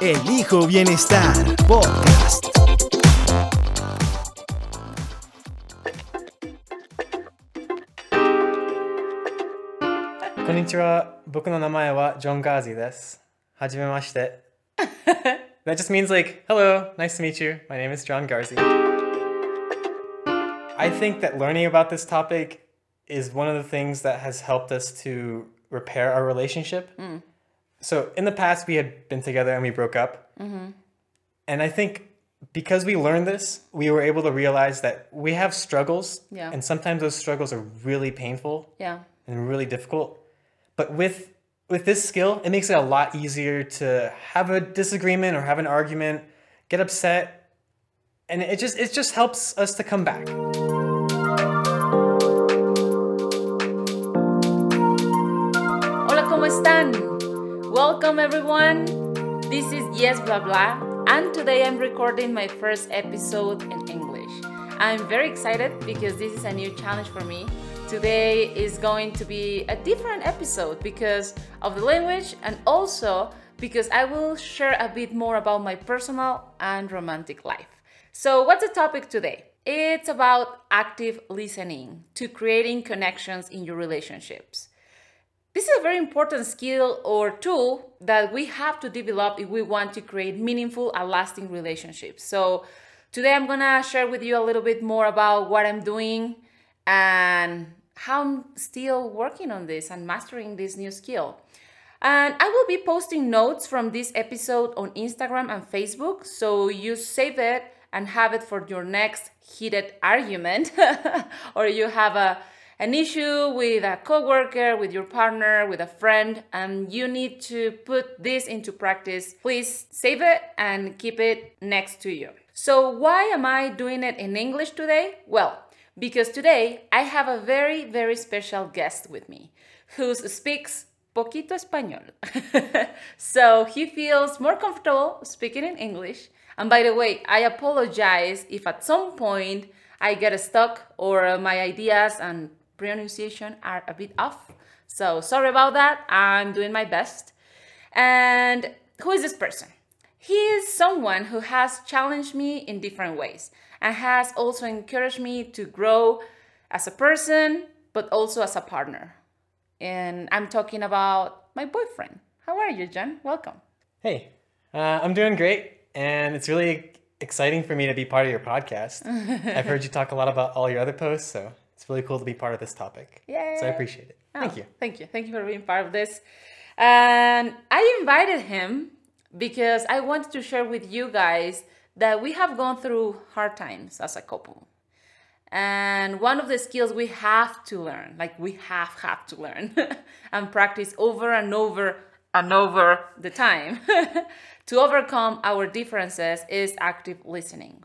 Elijo Bienestar Podcast. こんにちは。僕の名前はジョン・ガーゼです。はじめまして。that just means like, hello, nice to meet you. My name is John Garzi. I think that learning about this topic is one of the things that has helped us to repair our relationship. So in the past, we had been together and we broke up. Mm-hmm. And I think because we learned this, we were able to realize that we have struggles. Yeah. And sometimes those struggles are really painful Yeah. and really difficult. But with with this skill, it makes it a lot easier to have a disagreement or have an argument, get upset, and it just it just helps us to come back. Hola, ¿cómo están? Welcome, everyone. This is Yes Blah Blah, and today I'm recording my first episode in English. I'm very excited because this is a new challenge for me. Today is going to be a different episode because of the language and also because I will share a bit more about my personal and romantic life. So, what's the topic today? It's about active listening to creating connections in your relationships. This is a very important skill or tool that we have to develop if we want to create meaningful and lasting relationships. So, today I'm gonna share with you a little bit more about what I'm doing and how I'm still working on this and mastering this new skill. And I will be posting notes from this episode on Instagram and Facebook, so you save it and have it for your next heated argument, or you have a an issue with a coworker, with your partner, with a friend, and you need to put this into practice. Please save it and keep it next to you. So why am I doing it in English today? Well, because today I have a very very special guest with me who speaks poquito español. so he feels more comfortable speaking in English. And by the way, I apologize if at some point I get stuck or my ideas and pronunciation are a bit off. So sorry about that. I'm doing my best. And who is this person? He is someone who has challenged me in different ways and has also encouraged me to grow as a person, but also as a partner. And I'm talking about my boyfriend. How are you, John? Welcome. Hey, uh, I'm doing great, and it's really exciting for me to be part of your podcast. I've heard you talk a lot about all your other posts, so it's really cool to be part of this topic. Yeah. So I appreciate it. Oh, thank Oh, you. Thank you. Thank you for being part of this. And I invited him because I wanted to share with you guys that we have gone through hard times as a couple. And one of the skills we have to learn, like we have have to learn and practice over and over and over the time to overcome our differences is active listening.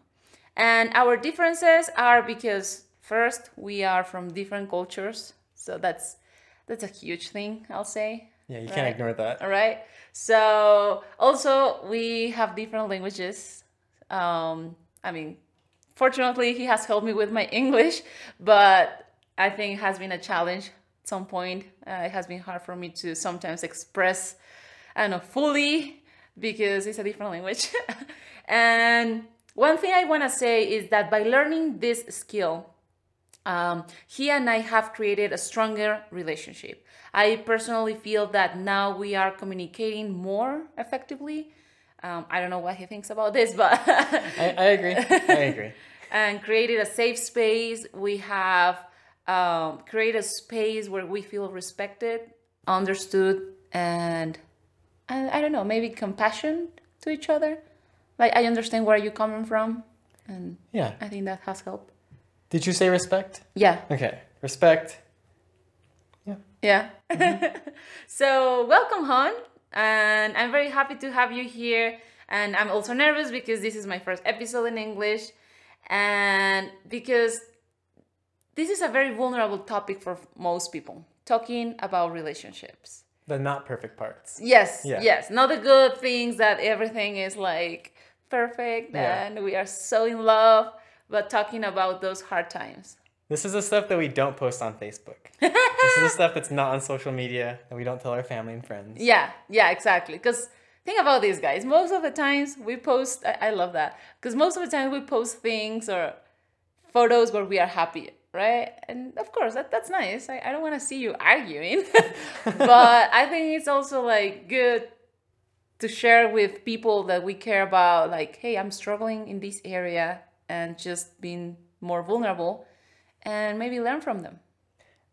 And our differences are because first we are from different cultures, so that's that's a huge thing, I'll say. Yeah, you can't ignore that. All right. So also we have different languages. Um, I mean, fortunately, he has helped me with my English, but I think it has been a challenge at some point. Uh, it has been hard for me to sometimes express, I don't know, fully because it's a different language. and one thing I want to say is that by learning this skill, um, he and I have created a stronger relationship. I personally feel that now we are communicating more effectively. Um, I don't know what he thinks about this, but I, I agree. I agree. and created a safe space. We have um, created a space where we feel respected, understood, and I, I don't know, maybe compassion to each other. Like I understand where you're coming from, and Yeah. I think that has helped. Did you say respect? Yeah. Okay. Respect. Yeah. Yeah. Mm-hmm. So welcome, Han, and I'm very happy to have you here. And I'm also nervous because this is my first episode in English and because this is a very vulnerable topic for most people talking about relationships. The not perfect parts. Yes, Yeah. yes. Not the good things that everything is like perfect Yeah. and we are so in love, but talking about those hard times. This is the stuff that we don't post on Facebook. this is the stuff that's not on social media that we don't tell our family and friends. Yeah, yeah, exactly. Because think about these guys. Most of the times we post, I, I love that. Because most of the time we post things or photos where we are happy, right? And of course, that, that's nice. I, I don't want to see you arguing. but I think it's also like good to share with people that we care about, like, hey, I'm struggling in this area and just being more vulnerable and maybe learn from them.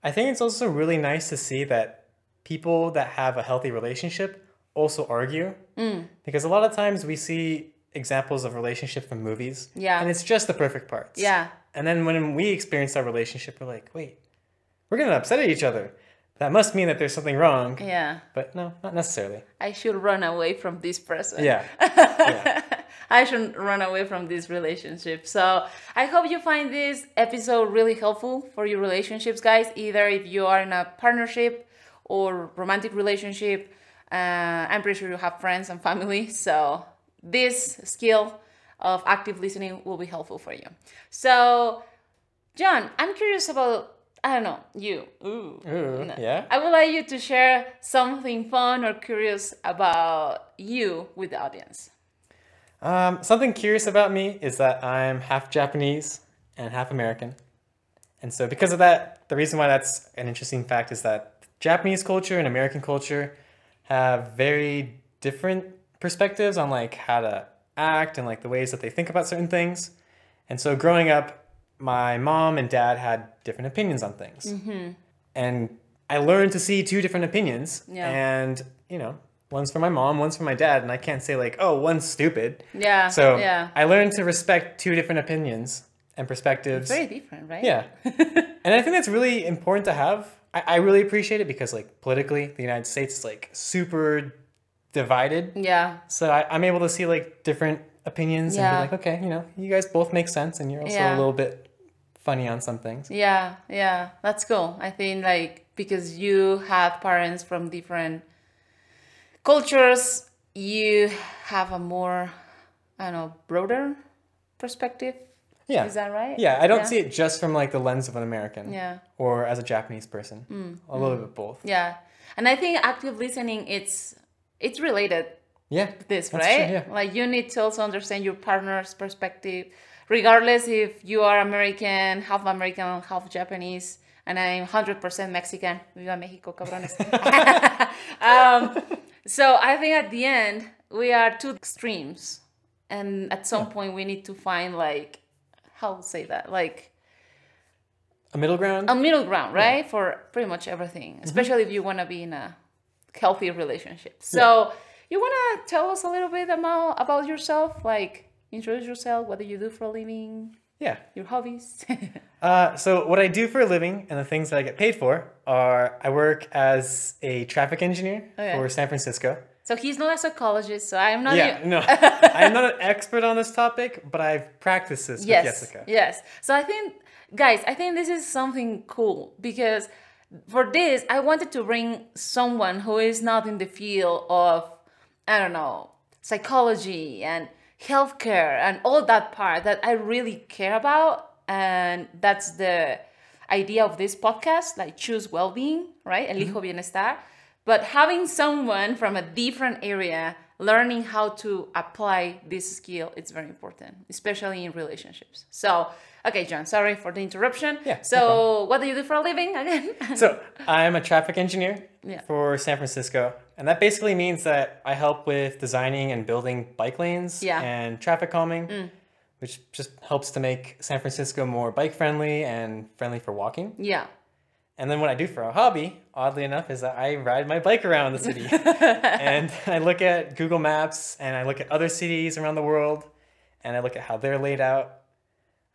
I think it's also really nice to see that people that have a healthy relationship also argue. Mm. Because a lot of times we see examples of relationship from movies. Yeah. And it's just the perfect parts. Yeah. And then when we experience our relationship, we're like, wait, we're getting upset at each other. That must mean that there's something wrong. Yeah. But no, not necessarily. I should run away from this person. Yeah. yeah. I shouldn't run away from this relationship. So I hope you find this episode really helpful for your relationships, guys. Either if you are in a partnership or romantic relationship, uh, I'm pretty sure you have friends and family. So this skill of active listening will be helpful for you. So, John, I'm curious about I don't know you. Ooh. Ooh, yeah. I would like you to share something fun or curious about you with the audience. Um, something curious about me is that I'm half Japanese and half American. And so, because of that, the reason why that's an interesting fact is that Japanese culture and American culture have very different perspectives on like how to act and like the ways that they think about certain things. And so, growing up, my mom and dad had different opinions on things. And I learned to see two different opinions. Yeah. And, you know, one's for my mom, one's for my dad. And I can't say, like, oh, one's stupid. Yeah. So yeah. I learned to respect two different opinions and perspectives. Very different, right? Yeah. and I think that's really important to have. I, I really appreciate it because, like, politically, the United States is, like, super divided. Yeah. So I, I'm able to see, like, different opinions Yeah. and be like, okay, you know, you guys both make sense and you're also Yeah. a little bit funny on some things. Yeah. Yeah. That's cool. I think like because you have parents from different cultures, you have a more I don't know, broader perspective. Yeah. Is that right? Yeah, I don't Yeah. see it just from like the lens of an American. Yeah. Mm, Or as a Japanese person. A little bit both. Yeah. And I think active listening it's it's related Yeah. this, right? true, yeah. Like you need to also understand your partner's perspective, regardless if you are American, half American, half Japanese, and I'm 100% Mexican. Viva Mexico, cabrones. um, so I think at the end, we are two extremes. And at some point, we need to find, like, how to say that? Like, A middle ground. a middle ground, right? For pretty much everything, Mm-hmm. especially if you want to be in a healthy relationship. So, you want to tell us a little bit about about yourself, like introduce yourself, what do you do for a living, yeah. your hobbies? Uh, so what I do for a living and the things that I get paid for are I work as a traffic engineer Okay. for San Francisco. so he's not a psychologist, so I'm not. Yeah, you- no, I'm not an expert on this topic, but I've practiced this yes, with Jessica. yes. So I think, guys, I think this is something cool because for this, I wanted to bring someone who is not in the field of, I don't know, psychology and healthcare and all that part that I really care about. And that's the idea of this podcast, like choose well-being, right? Mm-hmm. Elijo bienestar. But having someone from a different area learning how to apply this skill it's very important especially in relationships so okay john sorry for the interruption Yeah, no so what do you do for a living again So I'm a traffic engineer Yeah. for San Francisco, and that basically means that I help with designing and building bike lanes Yeah. Mm. and traffic calming, which just helps to make San Francisco more bike friendly and friendly for walking. yeah And then what I do for a hobby, oddly enough, is that I ride my bike around the city. and I look at Google Maps and I look at other cities around the world and I look at how they're laid out.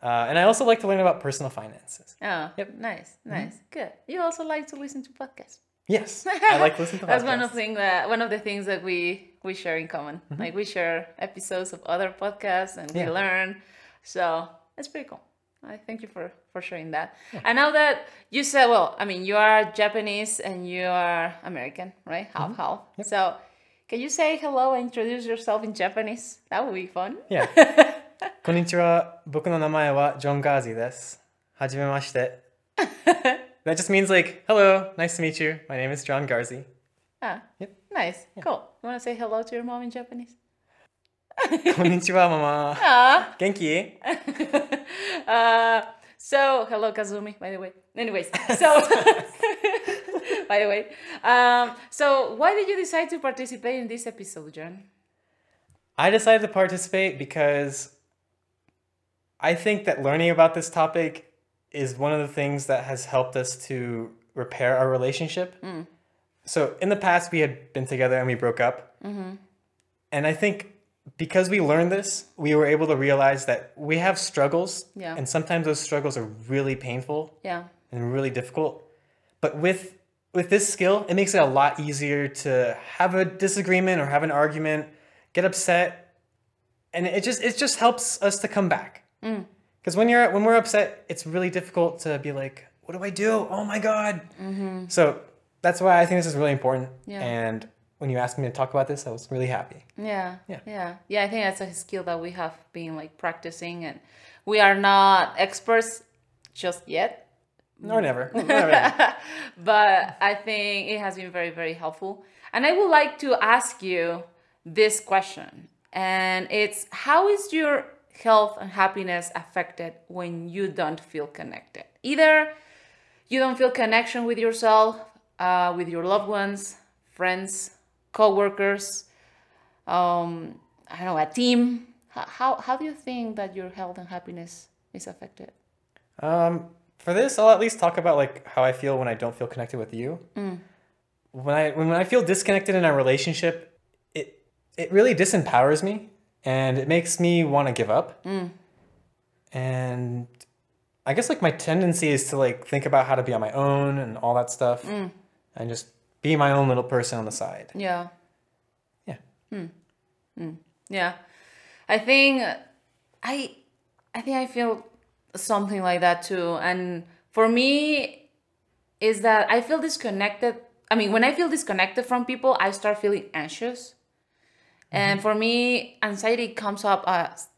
Uh, and I also like to learn about personal finances. oh Yep. nice mm-hmm. nice good you also like to listen to podcasts Yes, I like listening to That's one of podcasts. thing that one of the things that we we share in common. Mm-hmm. Like we share episodes of other podcasts and Yeah. we learn. So it's pretty cool. I thank you for for sharing that. And now that you said, well, I mean, you are Japanese and you are American, right? Half mm-hmm. half. So can you say hello and introduce yourself in Japanese? That would be fun. Yeah. こんにちは。僕の名前はジョン・ガーゼです。はじめまして。that just means like, hello, nice to meet you. My name is John Garzi. Ah, Yep. nice, cool. You want to say hello to your mom in Japanese? こんにちは、ママ。 Ah. 元気 Uh, so hello Kazumi, by the way. Anyways, so by the way, um, so why did you decide to participate in this episode, John? I decided to participate because I think that learning about this topic is one of the things that has helped us to repair our relationship. Mm. So in the past, we had been together and we broke up. Mm-hmm. And I think because we learned this, we were able to realize that we have struggles. Yeah. And sometimes those struggles are really painful Yeah, and really difficult. But with with this skill, it makes it a lot easier to have a disagreement or have an argument, get upset, and it just it just helps us to come back. Mm. Because when you're when we're upset, it's really difficult to be like, "What do I do? Oh my god!" Mm-hmm. So that's why I think this is really important. Yeah. And when you asked me to talk about this, I was really happy. yeah, Yeah. yeah, yeah. I think that's a skill that we have been like practicing, and we are not experts just yet. Or never. Never. but I think it has been very, very helpful. And I would like to ask you this question, and it's how is your health and happiness affected when you don't feel connected? Either you don't feel connection with yourself, uh, with your loved ones, friends, co-workers, um, I don't know, a team. How, how, how do you think that your health and happiness is affected? Um, for this, I'll at least talk about like how I feel when I don't feel connected with you. When I when, when I feel disconnected in our relationship, it it really disempowers me and it makes me want to give up. Mm. And I guess like my tendency is to like think about how to be on my own and all that stuff, mm. and just be my own little person on the side. Yeah. Yeah. Hmm. Hmm. Yeah. I think I I think I feel something like that too. And for me is that I feel disconnected. I mean, when I feel disconnected from people, I start feeling anxious. And for me, anxiety comes up as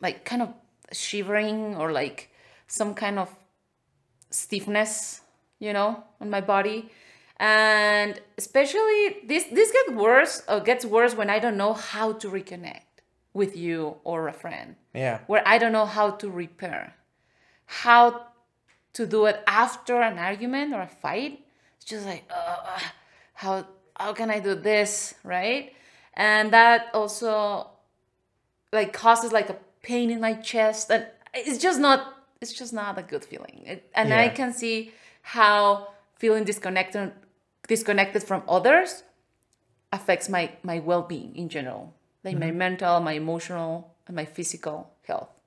like kind of shivering or like some kind of stiffness, you know, on my body. And especially this this gets worse or gets worse when I don't know how to reconnect with you or a friend. Yeah. Where I don't know how to repair. How to do it after an argument or a fight. It's just like uh, how how can I do this, right? And that also like causes like a pain in my chest. And it's just not it's just not a good feeling. It, and i can see how feeling disconnected disconnected from others affects my my well-being in general. Like my mm-hmm. mental my emotional and my physical health.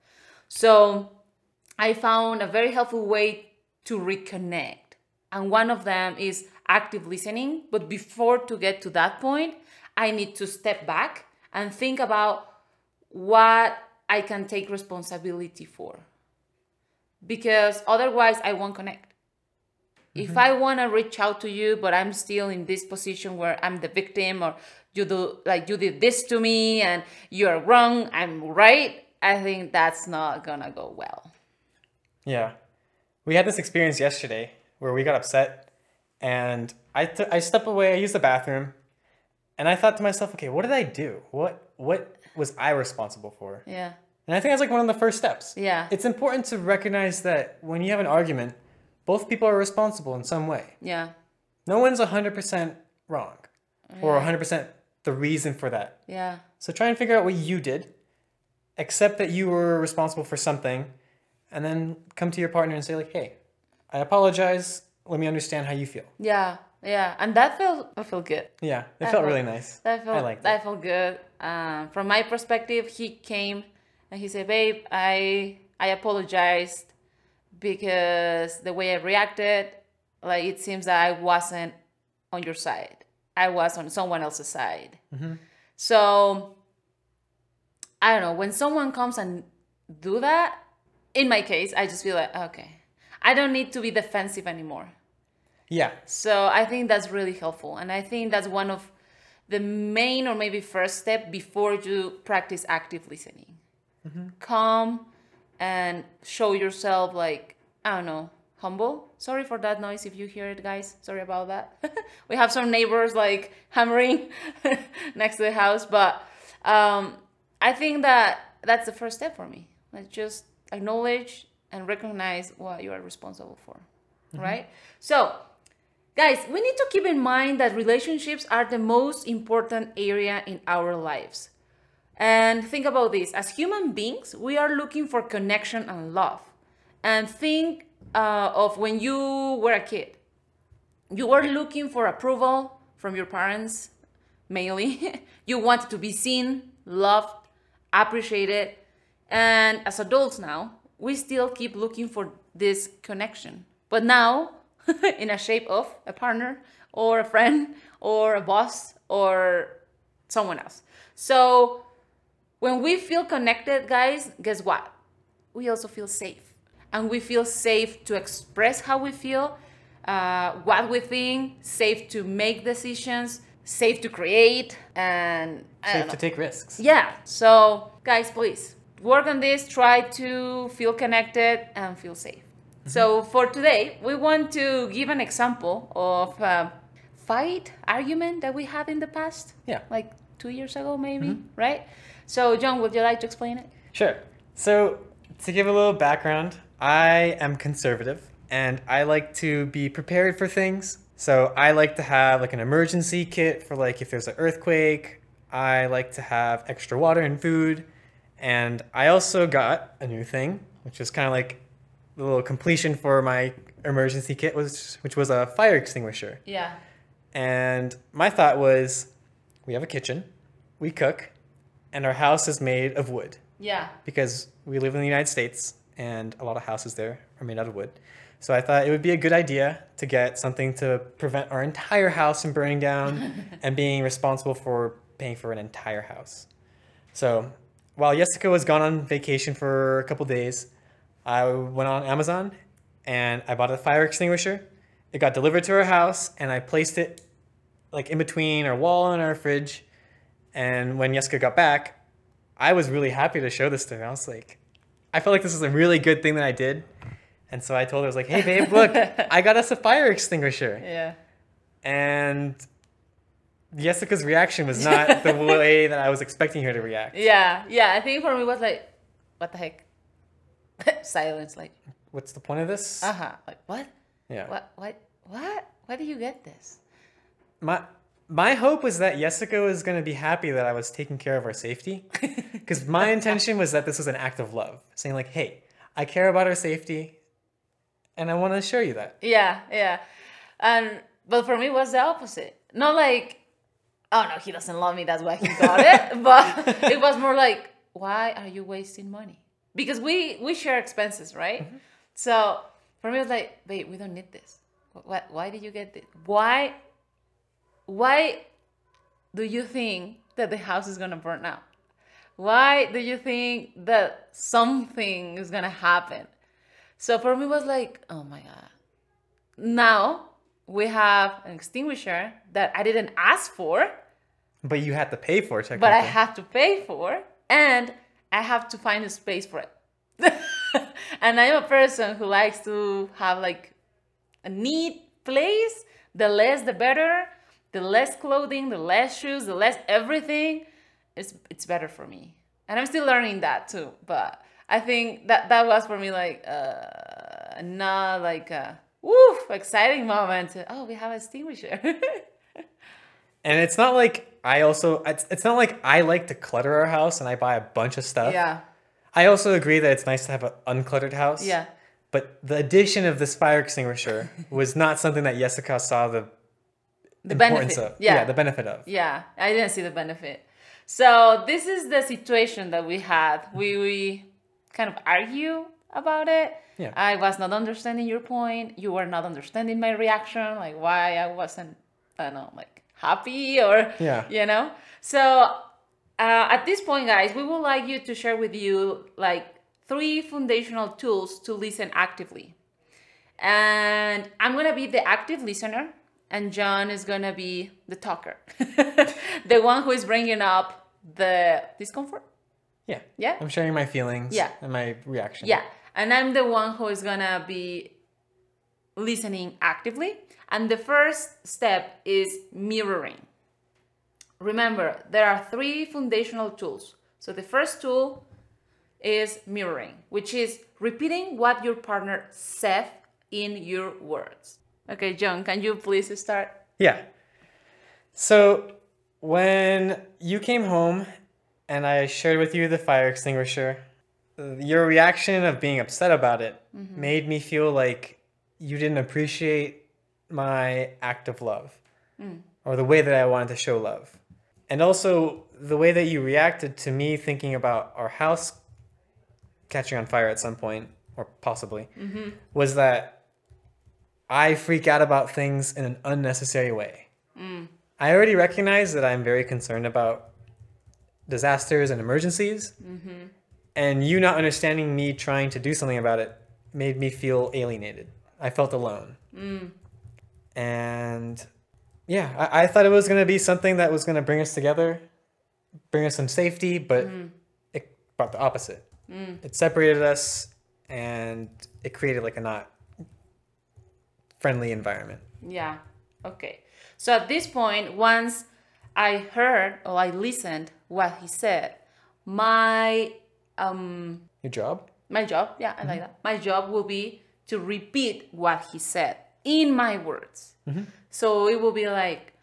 So i found a very helpful way to reconnect. And one of them is active listening. But before to get to that point i need to step back and think about what I can take responsibility for. Because otherwise, I won't connect. If mm-hmm. I want to reach out to you, but I'm still in this position where I'm the victim, or you do like you did this to me and you're wrong, I'm right, I think that's not gonna go well. Yeah. We had this experience yesterday where we got upset and I I stepped away, I used the bathroom, and I thought to myself, okay, what did I do? What what was I responsible for? Yeah. And I think that's like one of the first steps. Yeah. It's important to recognize that when you have an argument, both people are responsible in some way. Yeah. No one's 100% wrong or 100% the reason for that. Yeah. So try and figure out what you did, accept that you were responsible for something, and then come to your partner and say like, "Hey, I apologize. Let me understand how you feel." Yeah. Yeah. And that felt that felt good. Yeah, it That felt really nice. That felt I liked that it. felt good. Um, from my perspective, he came and he said, "Babe, I I apologized because the way I reacted, like it seems that I wasn't on your side. I was on someone else's side. So I don't know when someone comes and do that. In my case, I just feel like okay, I don't need to be defensive anymore. Yeah. So I think that's really helpful, and I think that's one of the main or maybe first step before you practice active listening. Come and show yourself like I don't know humble. Sorry for that noise if you hear it, guys. Sorry about that. we have some neighbors like hammering next to the house, but um, I think that that's the first step for me. Like just acknowledge and recognize what you are responsible for, right? So Guys, we need to keep in mind that relationships are the most important area in our lives. And think about this as human beings, we are looking for connection and love. And think uh, of when you were a kid, you were looking for approval from your parents, mainly. you wanted to be seen, loved, appreciated. And as adults now, we still keep looking for this connection. But now, in a shape of a partner or a friend or a boss or someone else. So when we feel connected, guys, guess what? We also feel safe. And we feel safe to express how we feel, uh, what we think, safe to make decisions, safe to create, and Safe to take risks. Yeah. So, guys, please work on this. Try to feel connected and feel safe. So, for today, we want to give an example of a fight argument that we had in the past. Yeah. Like two years ago, maybe, mm-hmm. right? So, John, would you like to explain it? Sure. So, to give a little background, I am conservative and I like to be prepared for things. So, I like to have like an emergency kit for like if there's an earthquake. I like to have extra water and food. And I also got a new thing, which is kind of like little completion for my emergency kit was which was a fire extinguisher. Yeah. And my thought was we have a kitchen, we cook, and our house is made of wood Yeah. because we live in the United States and a lot of houses there are made out of wood. So I thought it would be a good idea to get something to prevent our entire house from burning down and being responsible for paying for an entire house. So while Jessica was gone on vacation for a couple days, I went on Amazon and I bought a fire extinguisher. It got delivered to our house and I placed it like in between our wall and our fridge. And when Jessica got back, I was really happy to show this to her. I was like, I felt like this was a really good thing that I did. And so I told her, I was like, hey, babe, look, I got us a fire extinguisher. Yeah. And Jessica's reaction was not the way that I was expecting her to react. Yeah. Yeah. I think for me it was like, what the heck? Silence. Like, What's the point of this? uh huh. Like, what? yeah. What? What? What? Where do you get this? My my hope was that Jessica was going to be happy that I was taking care of our safety. Because my intention was that this was an act of love, saying, like, hey, I care about our safety and I want to show you that. Yeah, yeah. And but for me it was the opposite. Not like, oh no, he doesn't love me, that's why he got it. but it was more like, why are you wasting money? Because we we share expenses, right? Mm-hmm. So for me it was like, wait, we don't need this. What why did you get this? Why why do you think that the house is gonna burn out? Why do you think that something is gonna happen? So for me, it was like, oh my god. Now we have an extinguisher that I didn't ask for, But you had to pay for it, but I have to pay for, and I have to find a space for it. and I'm a person who likes to have like a neat place. The less, the better. The less clothing, the less shoes, the less everything. It's it's better for me, and I'm still learning that too. But I think that that was for me like uh, not like a woof exciting moment. Oh, we have a extinguisher. And it's not like I also, it's, it's not like I like to clutter our house and I buy a bunch of stuff. yeah, I also agree that it's nice to have an uncluttered house. yeah. But the addition of this fire extinguisher was not something that Jessica saw the, The importance benefit. of. Yeah. the benefit of. Yeah, I didn't see the benefit. So this is the situation that we had. We we kind of argue about it. Yeah. I was not understanding your point. You were not understanding my reaction, like why I wasn't I don't know, like happy or Yeah. you know. So uh, at this point, guys, we would like you to share with you like three foundational tools to listen actively. And I'm gonna be the active listener, and John is gonna be the talker, the one who is bringing up the discomfort. Yeah. Yeah? I'm sharing my feelings. Yeah. And my reaction. Yeah, and I'm the one who is gonna be listening actively. And the first step is mirroring. Remember, there are three foundational tools. So the first tool is mirroring, which is repeating what your partner said in your words. Okay, John, can you please start? Yeah. So when you came home and I shared with you the fire extinguisher, your reaction of being upset about it mm-hmm. made me feel like you didn't appreciate my act of love mm. or the way that I wanted to show love. And also the way that you reacted to me thinking about our house catching on fire at some point, or possibly, mm-hmm. was that I freak out about things in an unnecessary way. Mm. I already recognize that I'm very concerned about disasters and emergencies. Mm-hmm. And you not understanding me trying to do something about it made me feel alienated. I felt alone. Mm. And yeah, I, I thought it was going to be something that was going to bring us together, bring us some safety, but mm. it brought the opposite. Mm. It separated us and it created like a not friendly environment. Yeah. Okay. So at this point, once I heard or I listened what he said, my um Your job? my job, yeah, I like mm-hmm. that. My job will be to repeat what he said in my words. So it will be like,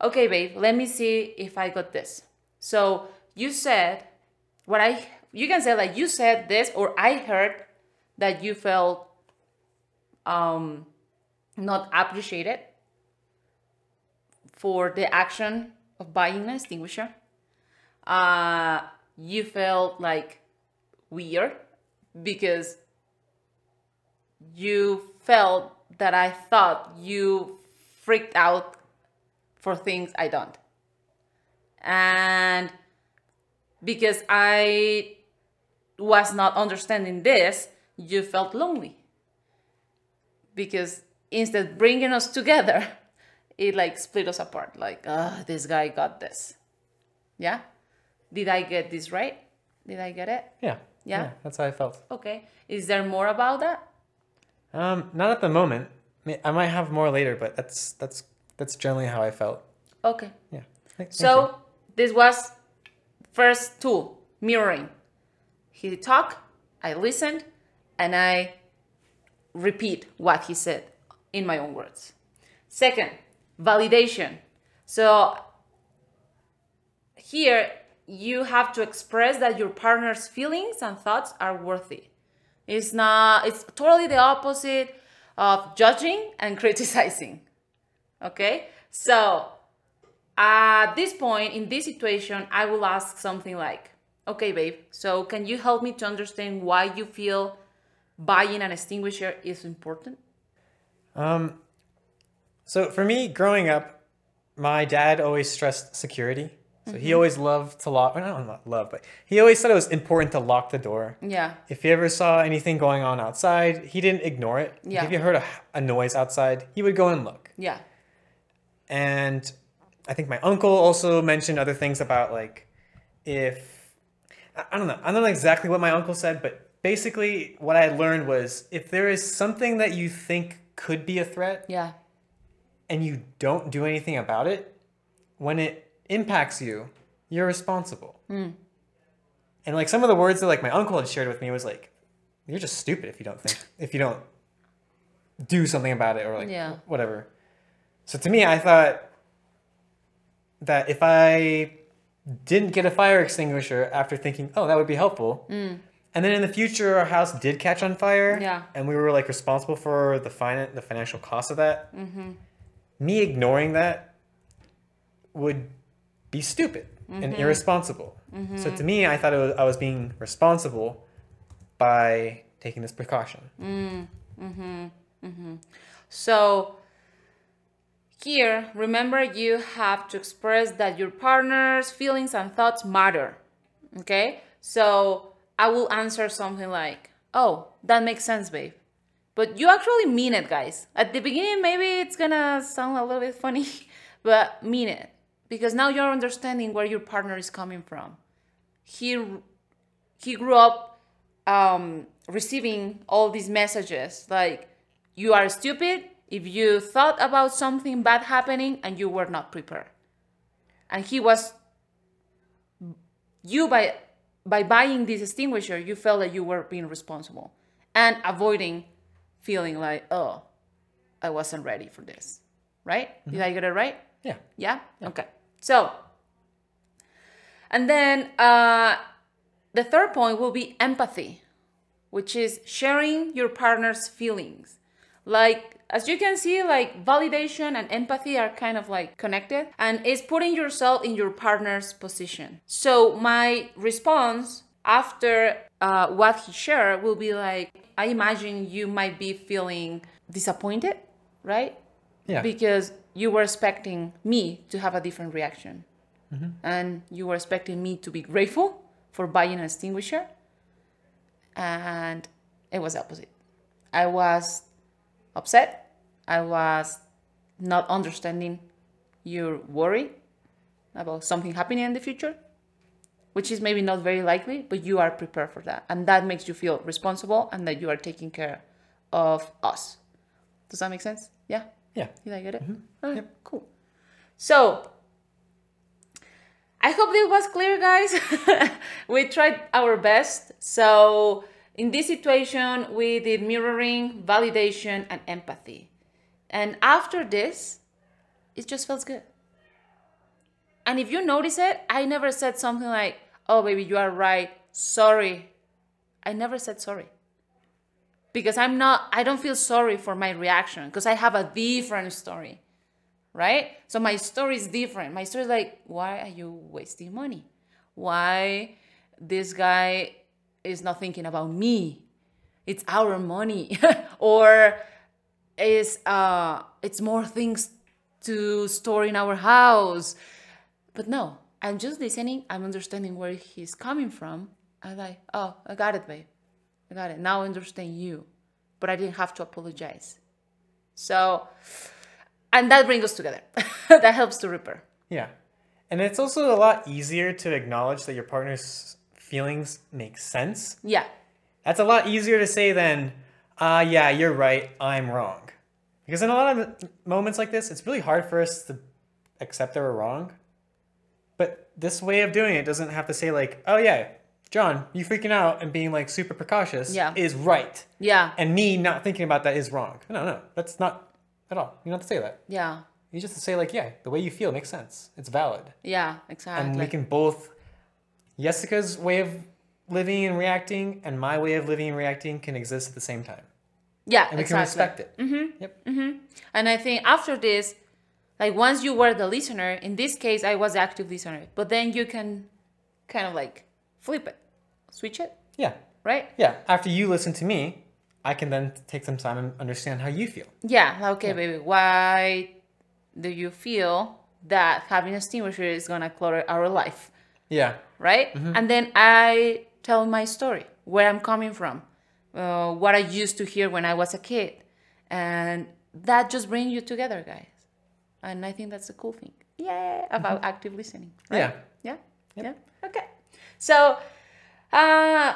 okay, babe, let me see if I got this. So you said what I you can say like you said this or I heard that you felt um not appreciated for the action of buying an extinguisher. Uh, you felt like weird because you felt that I thought you freaked out for things I don't. And because I was not understanding this, you felt lonely. Because instead of bringing us together, it like split us apart. Like, ah, this guy got this. Yeah? Did I get this right? Did I get it? Yeah. Yeah? That's how I felt. Okay. Is there more about that? Um, not at the moment. I might have more later, but that's that's that's generally how I felt. Okay. Yeah. Thank- thank So this was first tool, mirroring. He talked, I listened, and I repeat what he said in my own words. Second, validation. So here you have to express that your partner's feelings and thoughts are worthy. It's not it's totally the opposite of judging and criticizing. Okay? So at this point in this situation, I will ask something like, okay, babe, so can you help me to understand why you feel buying an extinguisher is important? Um, so for me, growing up, my dad always stressed security. So he mm-hmm. always loved to lock. Not not love, but he always said it was important to lock the door. Yeah. If he ever saw anything going on outside, he didn't ignore it. Like, Yeah. if you heard a, a noise outside, he would go and look. Yeah. And I think my uncle also mentioned other things about like if I I don't know. I don't know exactly what my uncle said, but basically what I learned was if there is something that you think could be a threat Yeah. and you don't do anything about it, when it impacts you, you're responsible. Hmm. And like some of the words that like my uncle had shared with me was like, you're just stupid if you don't think if you don't do something about it or like Yeah. whatever. So to me, I thought that if I didn't get a fire extinguisher after thinking, oh, that would be helpful. Hmm. And then in the future, our house did catch on fire. Yeah. And we were like responsible for the fin- the financial cost of that. Mm-hmm. Me ignoring that would be stupid and mm-hmm. irresponsible. So to mm-hmm. me, I thought it was, I was being responsible by taking this precaution. Mm-hmm. So Here, remember you have to express that your partner's feelings and thoughts matter. Okay? So I will answer something like, Oh, that makes sense, babe. But you actually mean it, guys. At the beginning, maybe it's gonna sound a little bit funny, but mean it. Because now you're understanding where your partner is coming from. He he grew up um, receiving all these messages like you are stupid if you thought about something bad happening and you were not prepared and he was you by by buying this extinguisher you felt that you were being responsible and avoiding feeling like oh i wasn't ready for this right did i get it right Yeah. yeah? Okay. So, and then uh, the third point will be empathy, which is sharing your partner's feelings. Like, as you can see, like validation and empathy are kind of like connected, and it's putting yourself in your partner's position. So, my response after uh, what he shared will be like, I imagine you might be feeling disappointed, right? Yeah. because you were expecting me to have a different reaction. Mm-hmm. And you were expecting me to be grateful for buying an extinguisher. And it was the opposite. I was upset. I was not understanding your worry about something happening in the future which is maybe not very likely but you are prepared for that. And that makes you feel responsible and that you are taking care of us. Does that make sense? Yeah Yeah. did I get it? Mm-hmm. Alright, Cool. So, I hope this was clear, guys. we tried our best. So, in this situation, we did mirroring, validation, and empathy. And after this, it just feels good. And if you notice it, I never said something like, oh, baby, you are right. Sorry. I never said sorry because I'm not, I don't feel sorry for my reaction because I have a different story, right? So my story is different. My story is like, why are you wasting money? Why this guy is not thinking about me? It's our money, or is uh, it's more things to store in our house. But no, I'm just listening. I'm understanding where he's coming from. I'm like, oh, I got it, babe. I got it. Now I understand you. But I didn't have to apologize. So, and that brings us together. that helps to repair. Yeah. And it's also a lot easier to acknowledge that your partner's feelings make sense. Yeah. That's a lot easier to say than, uh, yeah, you're right, I'm wrong. Because in a lot of moments like this, it's really hard for us to accept that we're wrong. But this way of doing it doesn't have to say, like, oh, yeah, John, you freaking out and being like super precautious Yeah. is right. Yeah. And me not thinking about that is wrong. No, no, that's not at all. You don't have to say that. Yeah. You just say, like, yeah, the way you feel makes sense. It's valid. Yeah. Exactly. And we can both, Jessica's way of living and reacting and my way of living and reacting can exist at the same time. yeah. And we exactly. can respect it. Mm-hmm. Yep. Mm-hmm. And I think after this, like once you were the listener, in this case, I was the active listener, but then you can kind of like flip it, switch it, Yeah. right? Yeah. After you listen to me, I can then take some time and understand how you feel. Yeah, okay, baby. Why do you feel that having a extinguisher is gonna clutter our life, Yeah. right? And then I tell my story, where I'm coming from, uh, what I used to hear when I was a kid, and that just brings you together, guys. And I think that's a cool thing. Yeah, about active listening. Right? Yeah. Yeah. Yeah. Okay. So, uh,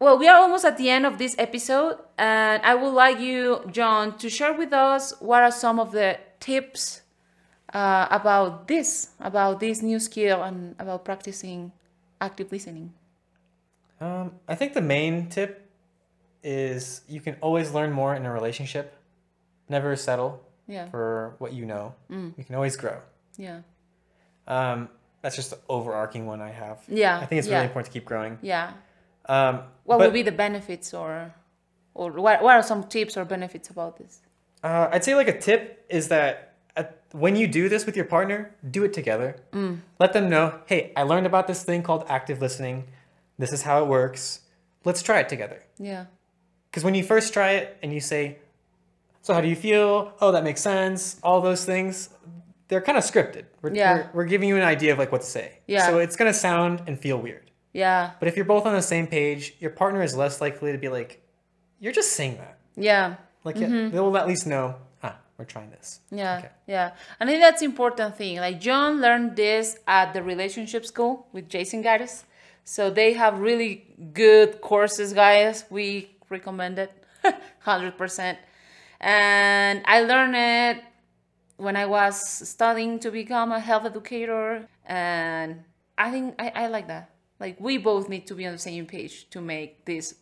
well, we are almost at the end of this episode, and I would like you, John, to share with us what are some of the tips uh, about this, about this new skill, and about practicing active listening. Um, I think the main tip is you can always learn more in a relationship. Never settle Yeah. for what you know. Mm. You can always grow. Yeah. Um, that's just the overarching one I have. Yeah, I think it's yeah. really important to keep growing. Yeah. Um, What but, would be the benefits, or, or what, what are some tips or benefits about this? Uh, I'd say like a tip is that at, when you do this with your partner, do it together. Mm. Let them know, hey, I learned about this thing called active listening. This is how it works. Let's try it together. Yeah. Because when you first try it and you say, So how do you feel? Oh, that makes sense. All those things, they're kind of scripted. We're, Yeah. we're, we're giving you an idea of like what to say. Yeah. So it's gonna sound and feel weird. Yeah. But if you're both on the same page, your partner is less likely to be like, "You're just saying that." Yeah. Like yeah, they'll at least know, ah, we're trying this. Yeah, Okay. yeah. And I think that's important thing. Like John learned this at the relationship school with Jayson Gaddis. So they have really good courses, guys. We recommend it 100%. And I learned it when I was studying to become a health educator. And I think I, I like that. Like we both need to be on the same page to make this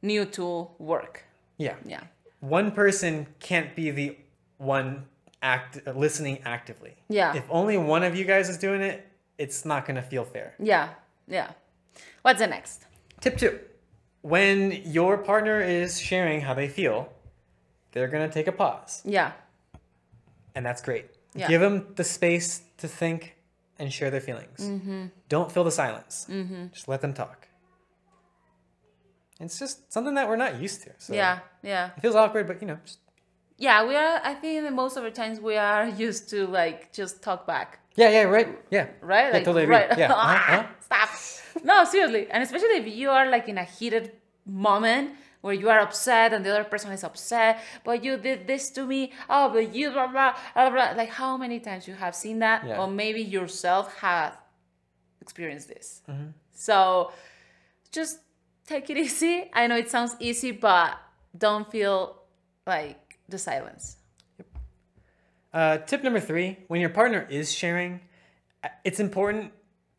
new tool work. Yeah. Yeah. One person can't be the one act listening actively. Yeah. If only one of you guys is doing it, it's not gonna feel fair. Yeah. Yeah. What's the next? Tip two: When your partner is sharing how they feel, they're gonna take a pause, Yeah. And that's great. Yeah. Give them the space to think and share their feelings. Mm-hmm. Don't fill the silence. Just let them talk. It's just something that we're not used to. So Yeah, yeah, It feels awkward, but you know, just, yeah. We are. I think that most of the times we are used to like just talk back, yeah, yeah, right, yeah, right? Yeah, Like, totally agree. right. Yeah, uh-huh. Stop. No, seriously, and especially if you are like in a heated moment where you are upset and the other person is upset, but you did this to me. Oh, but you blah blah blah blah. Like how many times you have seen that, Yeah. or maybe yourself have experienced this. Mm-hmm. So just take it easy. I know it sounds easy, but don't feel like the silence. Uh, tip number three: When your partner is sharing, uh, it's important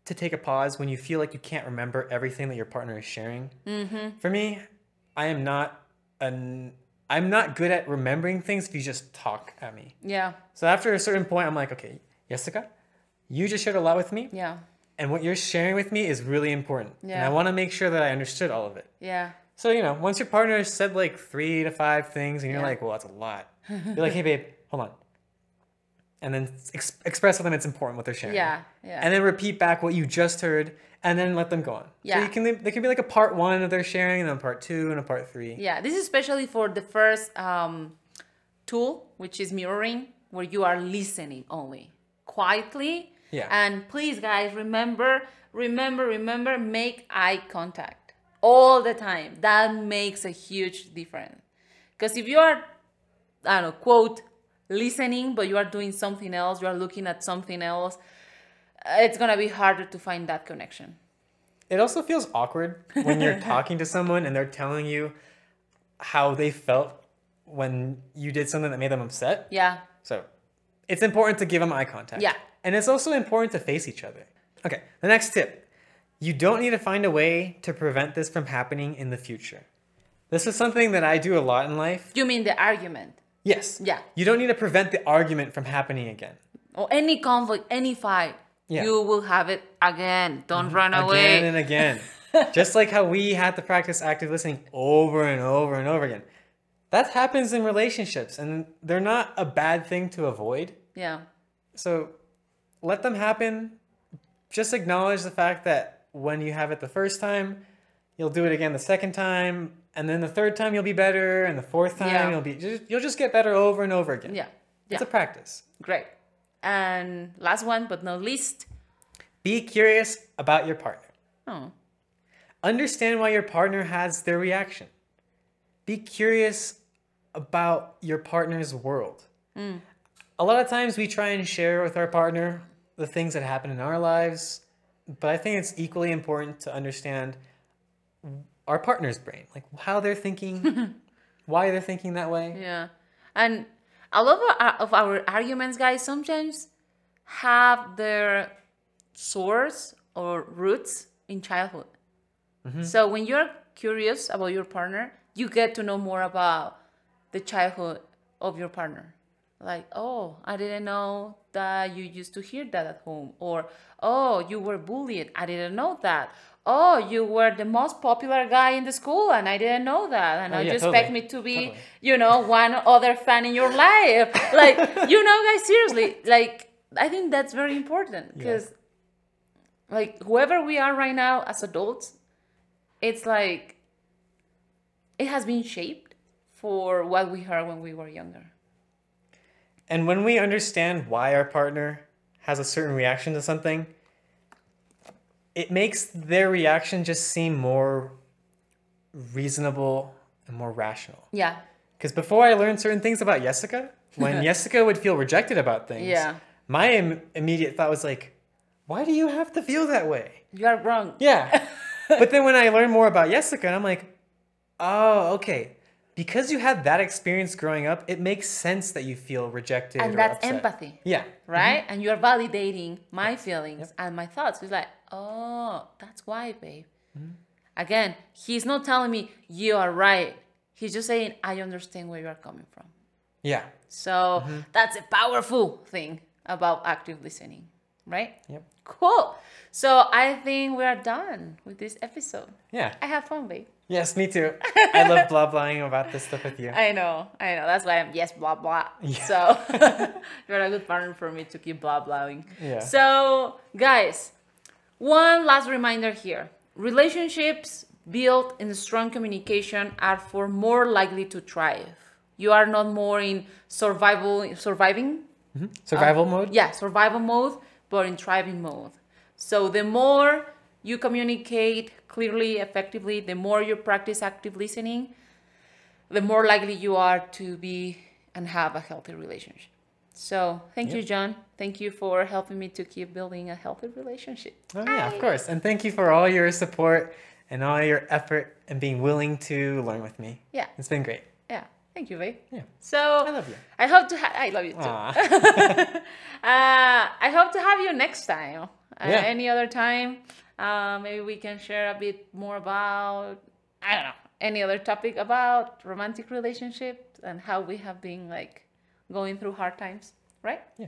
to take a pause when you feel like you can't remember everything that your partner is sharing. Mm-hmm. For me, I am not an I'm not good at remembering things if you just talk at me. Yeah, So after a certain point, I'm like, okay, Jessica, you just shared a lot with me, yeah, and what you're sharing with me is really important, Yeah. and. I want to make sure that I understood all of it. yeah, So you know, once your partner said like three to five things, and you're Yeah. like, well, that's a lot. You're like, hey, babe, hold on, and then ex- express to them it's important what they're sharing. yeah, yeah. And then repeat back what you just heard, and then let them go on. So Yeah. you can they can be like a part one of their sharing, and then part two, and a part three. Yeah, this is especially for the first um, tool, which is mirroring, where you are listening only quietly. Yeah. And please, guys, remember, remember, remember, make eye contact all the time. That makes a huge difference. Because if you are, I don't know, quote, listening, but you are doing something else, you are looking at something else, it's gonna be harder to find that connection. It also feels awkward when you're talking to someone and they're telling you how they felt when you did something that made them upset. Yeah. So it's important to give them eye contact. Yeah. And it's also important to face each other. Okay, the next tip. You don't need to find a way to prevent this from happening in the future. This is something that I do a lot in life. You mean the argument? Yes. Yeah. You don't need to prevent the argument from happening again. or any conflict, any fight, Yeah. you will have it again. Don't mm-hmm. run away. Again and again. Just like how we had to practice active listening over and over and over again. That happens in relationships and they're not a bad thing to avoid. yeah, So let them happen. Just acknowledge the fact that when you have it the first time, you'll do it again the second time, and then the third time you'll be better, and the fourth time Yeah. you'll be just, you'll just get better over and over again. yeah, It's yeah. a practice. Great. And last one, but not least. Be curious about your partner. Oh, Understand why your partner has their reaction. Be curious about your partner's world. Mm. A lot of times we try and share with our partner the things that happen in our lives, but I think it's equally important to understand our partner's brain, like how they're thinking, why they're thinking that way. yeah. And a lot of our, of our arguments, guys, sometimes have their source or roots in childhood. Mm-hmm. So when you're curious about your partner, you get to know more about the childhood of your partner. Like, oh, I didn't know that you used to hear that at home. Or, oh, you were bullied. I didn't know that. Oh, you were the most popular guy in the school and I didn't know that. And Oh, yeah, you totally. expect me to be, Totally. you know, one other fan in your life. Like, you know, guys, seriously, like, I think that's very important because, like, whoever we are right now as adults, it's like it has been shaped for what we heard when we were younger. And when we understand why our partner has a certain reaction to something, it makes their reaction just seem more reasonable and more rational. Yeah. Because before I learned certain things about Jessica, when Jessica would feel rejected about things, Yeah. my Im- immediate thought was like, why do you have to feel that way? You are wrong. Yeah. but then when I learned more about Jessica, I'm like, oh, okay. Because you had that experience growing up, it makes sense that you feel rejected. And that's upset. empathy. Yeah. right? Mm-hmm. And you're validating my feelings and my thoughts. It's like, oh, that's why, babe. Again, he's not telling me you are right. He's just saying, I understand where you are coming from. Yeah. So that's a powerful thing about active listening, right? Yep. Cool. So I think we are done with this episode. Yeah. I have fun, babe. Yes, me too. I love blah blahing about this stuff with you. I know, I know. That's why I'm yes, blah blah. Yeah. So you're a good partner for me to keep blah blahing. Yeah. So guys, one last reminder here: relationships built in strong communication are for more likely to thrive. You are not more in survival, surviving. Mm-hmm. Survival mode? Yeah, survival mode, but in thriving mode. So the more you communicate clearly, effectively, the more you practice active listening, the more likely you are to be and have a healthy relationship. So thank you, John. Thank you for helping me to keep building a healthy relationship. Oh, yeah, of course. And thank you for all your support and all your effort and being willing to learn with me. Yeah, It's been great. yeah. Thank you, babe. Yeah. So I love you. I hope to. Ha- I love you too. Uh, I hope to have you next time. Uh, Yeah. Any other time, uh, maybe we can share a bit more about I don't know any other topic about romantic relationships and how we have been like going through hard times, right? Yeah.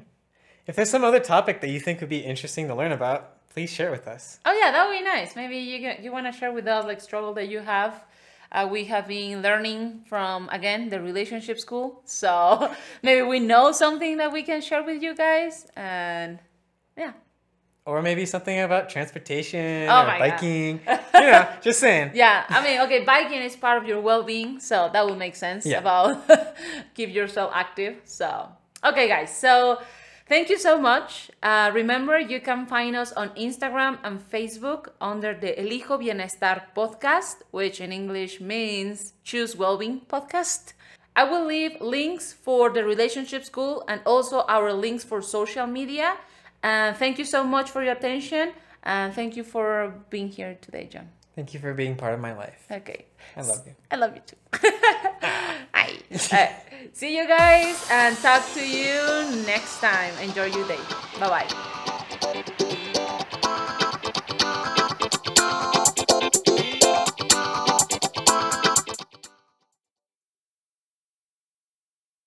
If there's some other topic that you think would be interesting to learn about, please share with us. Oh yeah, that would be nice. Maybe you get, you want to share with us like struggle that you have. Uh, we have been learning from again the relationship school, so maybe we know something that we can share with you guys, and yeah, Or maybe something about transportation Oh or biking. you know, just saying. yeah. I mean, okay, biking is part of your well-being, so that would make sense Yeah. about keep yourself active. So okay, guys, so. Thank you so much. Uh, remember, you can find us on Instagram and Facebook under the Elijo Bienestar podcast, which in English means Choose Wellbeing podcast. I will leave links for the relationship school and also our links for social media. And thank you so much for your attention. And thank you for being here today, John. Thank you for being part of my life. Okay. I love you. I love you too. Hi. Uh, see you guys and talk to you next time. Enjoy your day. Bye bye.